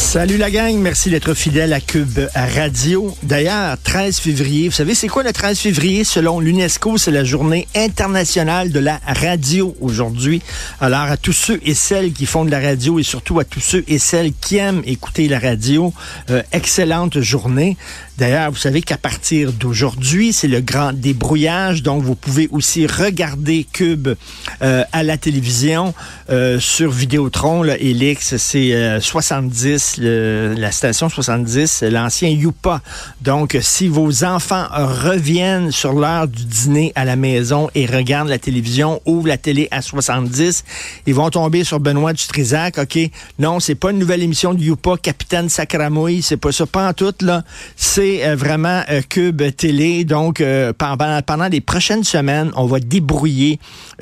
Salut la gang, merci d'être fidèle à Cube Radio. D'ailleurs, 13 février, vous savez c'est quoi le 13 février? Selon l'UNESCO, c'est la journée internationale de la radio aujourd'hui. Alors à tous ceux et celles qui font de la radio et surtout à tous ceux et celles qui aiment écouter la radio, euh, excellente journée. D'ailleurs, vous savez qu'à partir d'aujourd'hui, c'est le grand débrouillage, donc vous pouvez aussi regarder Cube euh, à la télévision euh, sur Vidéotron, là, Elix, c'est euh, 70, le- la station 70, l'ancien Youpa. Donc, si vos enfants reviennent sur l'heure du dîner à la maison et regardent la télévision, ouvrent la télé à 70, ils vont tomber sur Benoît Dutrisac. OK, non, c'est pas une nouvelle émission de Youpa, Capitaine Sacramouille, c'est pas ça, pas en tout, là. C'est euh, vraiment euh, Cube Télé. Donc, euh, pendant, pendant les prochaines semaines, on va débrouiller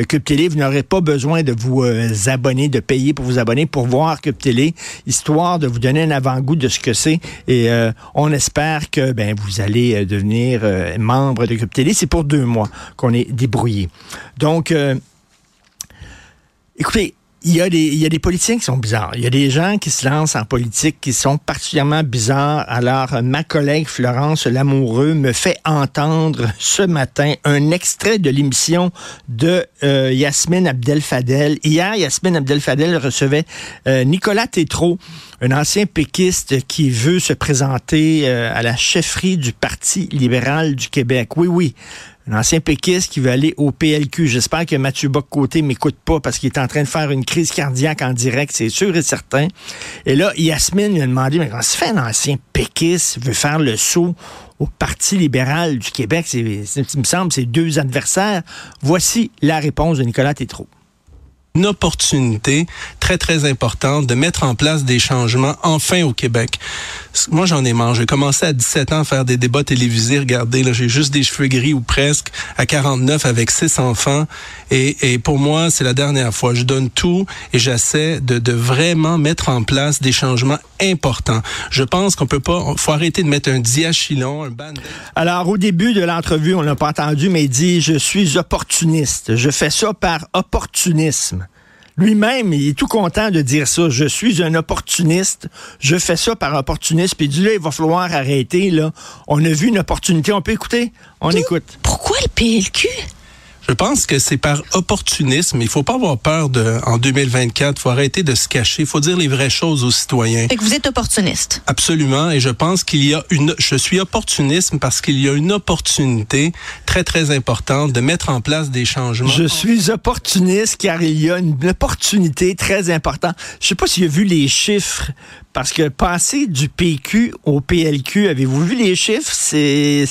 Cube Télé. Vous n'aurez pas besoin de vous abonner, de payer pour vous abonner pour voir Cube Télé, histoire de vous donner un avant-goût de ce que c'est. Et on espère que ben, vous allez devenir membre de Cube Télé. C'est pour deux mois qu'on est débrouillé. Donc, écoutez, il y, a des, il y a des politiciens qui sont bizarres. Il y a des gens qui se lancent en politique qui sont particulièrement bizarres. Alors, ma collègue Florence Lamoureux me fait entendre ce matin un extrait de l'émission de euh, Yasmine Abdel-Fadel. Hier, Yasmine Abdel-Fadel recevait euh, Nicolas Tétrault, un ancien péquiste qui veut se présenter euh, à la chefferie du Parti libéral du Québec. Oui, oui un ancien péquiste qui veut aller au PLQ. J'espère que Mathieu Bock-Côté m'écoute pas parce qu'il est en train de faire une crise cardiaque en direct, c'est sûr et certain. Et là, Yasmine lui a demandé, mais comment se fait un ancien péquiste veut faire le saut au Parti libéral du Québec? C'est, c'est- il me semble, c'est deux adversaires. Voici la réponse de Nicolas Tétrault. Une opportunité très, très importante de mettre en place des changements enfin au Québec. Moi, j'en ai marre. J'ai commencé à 17 ans à faire des débats télévisés. Regardez, là, j'ai juste des cheveux gris ou presque à 49 avec six enfants. Et, et pour moi, c'est la dernière fois. Je donne tout et j'essaie de, de vraiment mettre en place des changements importants. Je pense qu'on peut pas, faut arrêter de mettre un diachylon, un band Alors, au début de l'entrevue, on l'a pas entendu, mais il dit Je suis opportuniste. Je fais ça par opportunisme. Lui-même, il est tout content de dire ça. Je suis un opportuniste. Je fais ça par opportunisme. Puis il dit là, il va falloir arrêter. Là. On a vu une opportunité. On peut écouter? On écoute. Pourquoi le PLQ? Je pense que c'est par opportunisme. Il faut pas avoir peur de, en 2024. Il faut arrêter de se cacher. Il faut dire les vraies choses aux citoyens. Fait que vous êtes opportuniste. Absolument. Et je pense qu'il y a une, je suis opportunisme parce qu'il y a une opportunité très, très importante de mettre en place des changements. Je suis opportuniste car il y a une opportunité très importante. Je sais pas s'il a vu les chiffres. Parce que passer du PQ au PLQ, avez-vous vu les chiffres? C'est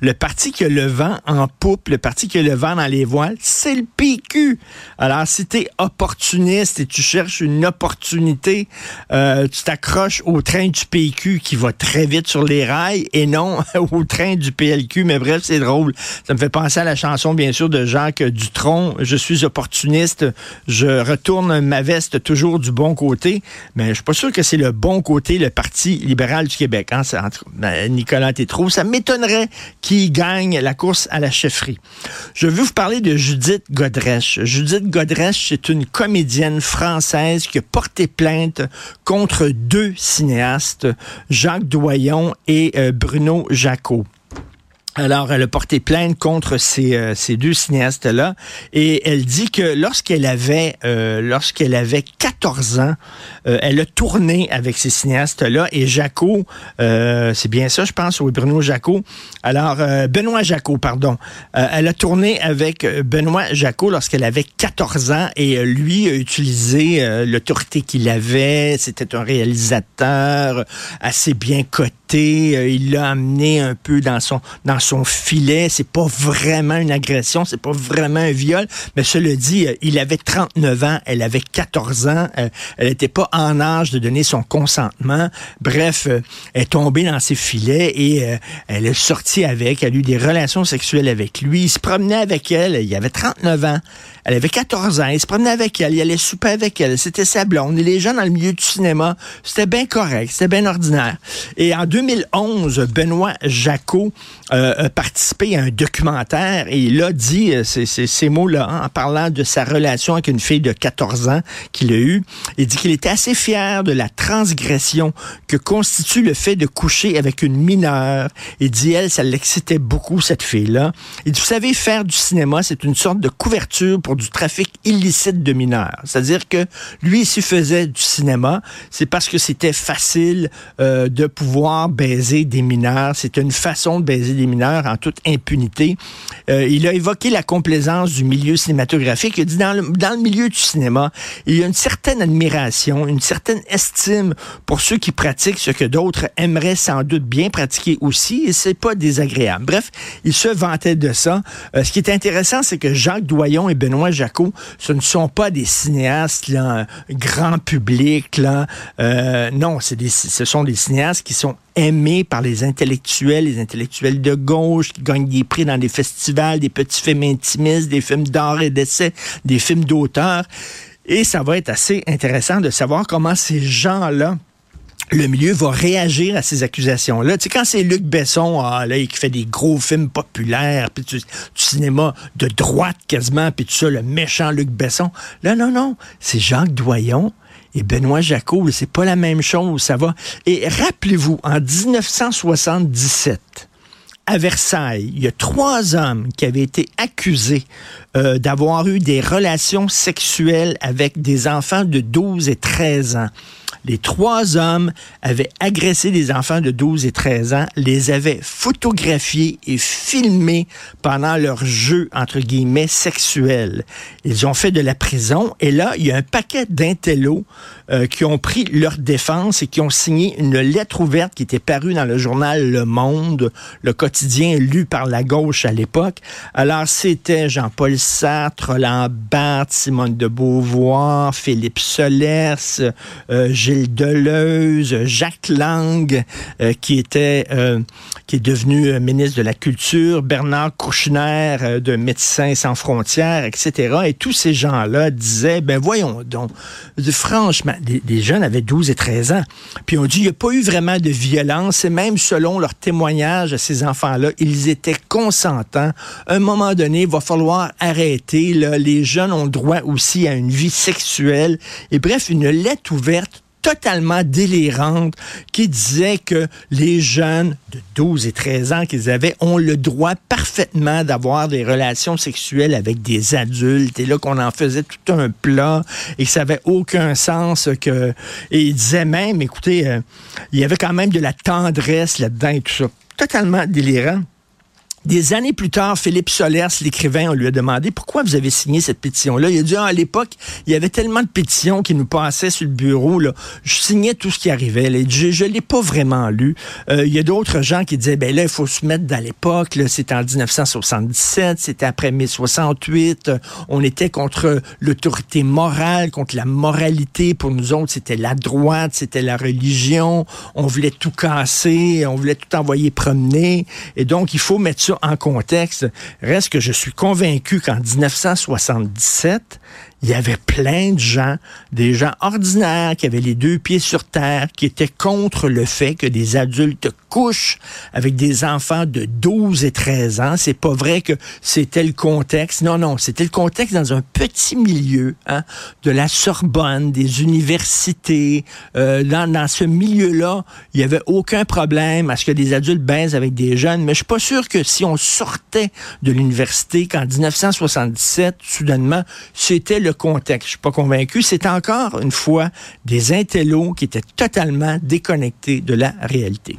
le parti qui a le vent en poupe, le parti qui a le vent dans les voiles, c'est le PQ. Alors, si tu es opportuniste et tu cherches une opportunité, euh, tu t'accroches au train du PQ qui va très vite sur les rails et non au train du PLQ. Mais bref, c'est drôle. Ça me fait penser à la chanson, bien sûr, de Jacques Dutronc. Je suis opportuniste. Je retourne ma veste toujours du bon côté. Mais je suis pas sûr que c'est le bon côté, le Parti libéral du Québec. Hein? Ben, Nicolas Tétrault. Ça m'étonnerait qu'il gagne la course à la chefferie. Je veux vous parler de Judith Godrèche. Judith Godrèche, c'est une comédienne française qui a porté plainte contre deux cinéastes, Jacques Doyon et euh, Bruno Jacot. Alors, elle a porté plainte contre ces, euh, ces deux cinéastes-là et elle dit que lorsqu'elle avait euh, lorsqu'elle avait 14 ans, euh, elle a tourné avec ces cinéastes-là et Jaco, euh, c'est bien ça, je pense, oui, Bruno Jaco. Alors, euh, Benoît Jaco, pardon. Euh, elle a tourné avec Benoît Jaco lorsqu'elle avait 14 ans et lui a utilisé l'autorité qu'il avait. C'était un réalisateur assez bien coté il l'a amené un peu dans son dans son filet. C'est pas vraiment une agression, c'est pas vraiment un viol, mais cela dit, euh, il avait 39 ans, elle avait 14 ans, euh, elle n'était pas en âge de donner son consentement. Bref, elle est tombée dans ses filets et elle est sortie avec, elle a eu des relations sexuelles avec lui, il se promenait avec elle, il avait 39 ans. Elle avait 14 ans, il se promenait avec elle, il allait souper avec elle, c'était sa blonde. Les gens dans le milieu du cinéma, c'était bien correct, c'était bien ordinaire. Et en 2011, Benoît Jacot euh, a participé à un documentaire et il a dit euh, ces, ces, mots-là hein, en parlant de sa relation avec une fille de 14 ans qu'il a eue. Il dit qu'il était assez fier de la transgression que constitue le fait de coucher avec une mineure. Il dit, elle, ça l'excitait beaucoup, cette fille-là. Il dit, vous savez, faire du cinéma, c'est une sorte de couverture pour du trafic illicite de mineurs. C'est-à-dire que lui, s'il faisait du cinéma, c'est parce que c'était facile euh, de pouvoir baiser des mineurs. C'est une façon de baiser des mineurs en toute impunité. Euh, il a évoqué la complaisance du milieu cinématographique. Il a dit dans le, milieu du cinéma, il y a une certaine admiration, une certaine estime pour ceux qui pratiquent ce que d'autres aimeraient sans doute bien pratiquer aussi, et c'est pas désagréable. Bref, il se vantait de ça. Euh, ce qui est intéressant, c'est que Jacques Doyon et Benoît Jacot, ce ne sont pas des cinéastes là, grand public. Euh, non, ce sont des cinéastes qui sont aimés par les intellectuels, les intellectuels de gauche, qui gagnent des prix dans des festivals, des petits films intimistes, des films d'art et d'essai, des films d'auteur. Et ça va être assez intéressant de savoir comment ces gens-là le milieu va réagir à ces accusations-là. Tu sais, quand c'est Luc Besson, ah, là, qui fait des gros films populaires, puis du, cinéma de droite quasiment, puis tout ça, le méchant Luc Besson. Là, non, non, c'est Jacques Doyon et Benoît Jacot. C'est pas la même chose, ça va. Et rappelez-vous, en 1977, à Versailles, il y a trois hommes qui avaient été accusés euh, d'avoir eu des relations sexuelles avec des enfants de 12 et 13 ans. Les trois hommes avaient agressé des enfants de 12 et 13 ans, les avaient photographiés et filmés pendant leur jeu, entre guillemets, sexuel. Ils ont fait de la prison et là, il y a un paquet d'intellos euh, qui ont pris leur défense et qui ont signé une lettre ouverte qui était parue dans le journal Le Monde, le quotidien lu par la gauche à l'époque. Alors, c'était Jean-Paul Sartre, Barthes, Simone de Beauvoir, Philippe Solers, euh, Deleuze, Jacques Lang, euh, qui était, euh, qui est devenu euh, ministre de la Culture, Bernard Kouchner de Médecins sans frontières, etc. Et tous ces gens-là disaient, ben voyons donc, franchement, des, jeunes avaient 12 et 13 ans, puis on dit, il n'y a pas eu vraiment de violence, et même selon leur témoignage à ces enfants-là, ils étaient consentants. À un moment donné, il va falloir arrêter. Là. Les jeunes ont droit aussi à une vie sexuelle. Et bref, une lettre ouverte totalement délirante qui disait que les jeunes de 12 et 13 ans qu'ils avaient ont le droit parfaitement d'avoir des relations sexuelles avec des adultes. Et là qu'on en faisait tout un plat. Et que ça avait aucun sens que et il disait même écoutez euh, il y avait quand même de la tendresse là-dedans et tout ça. Totalement délirant des années plus tard, Philippe Solers, l'écrivain, on lui a demandé pourquoi vous avez signé cette pétition-là? Il a dit, ah, à l'époque, il y avait tellement de pétitions qui nous passaient sur le bureau. Là. Je signais tout ce qui arrivait. Je ne l'ai pas vraiment lu. Euh, il y a d'autres gens qui disaient, ben là, il faut se mettre dans l'époque. C'était en 1977, c'était après 1068. On était contre l'autorité morale, contre la moralité. Pour nous autres, c'était la droite, c'était la religion. On voulait tout casser, on voulait tout envoyer promener. Et donc, il faut mettre ça en contexte, reste que je suis convaincu qu'en 1977, il y avait plein de gens, des gens ordinaires qui avaient les deux pieds sur terre, qui étaient contre le fait que des adultes couchent avec des enfants de 12 et 13 ans. C'est pas vrai que c'était le contexte. Non, non, c'était le contexte dans un petit milieu hein, de la Sorbonne, des universités. Euh, dans, dans ce milieu-là, il y avait aucun problème à ce que des adultes baisent avec des jeunes. Mais je suis pas sûr que si on sortait de l'université qu'en 1977, soudainement, c'était contexte. Je suis pas convaincu. C'est encore une fois des intellos qui étaient totalement déconnectés de la réalité.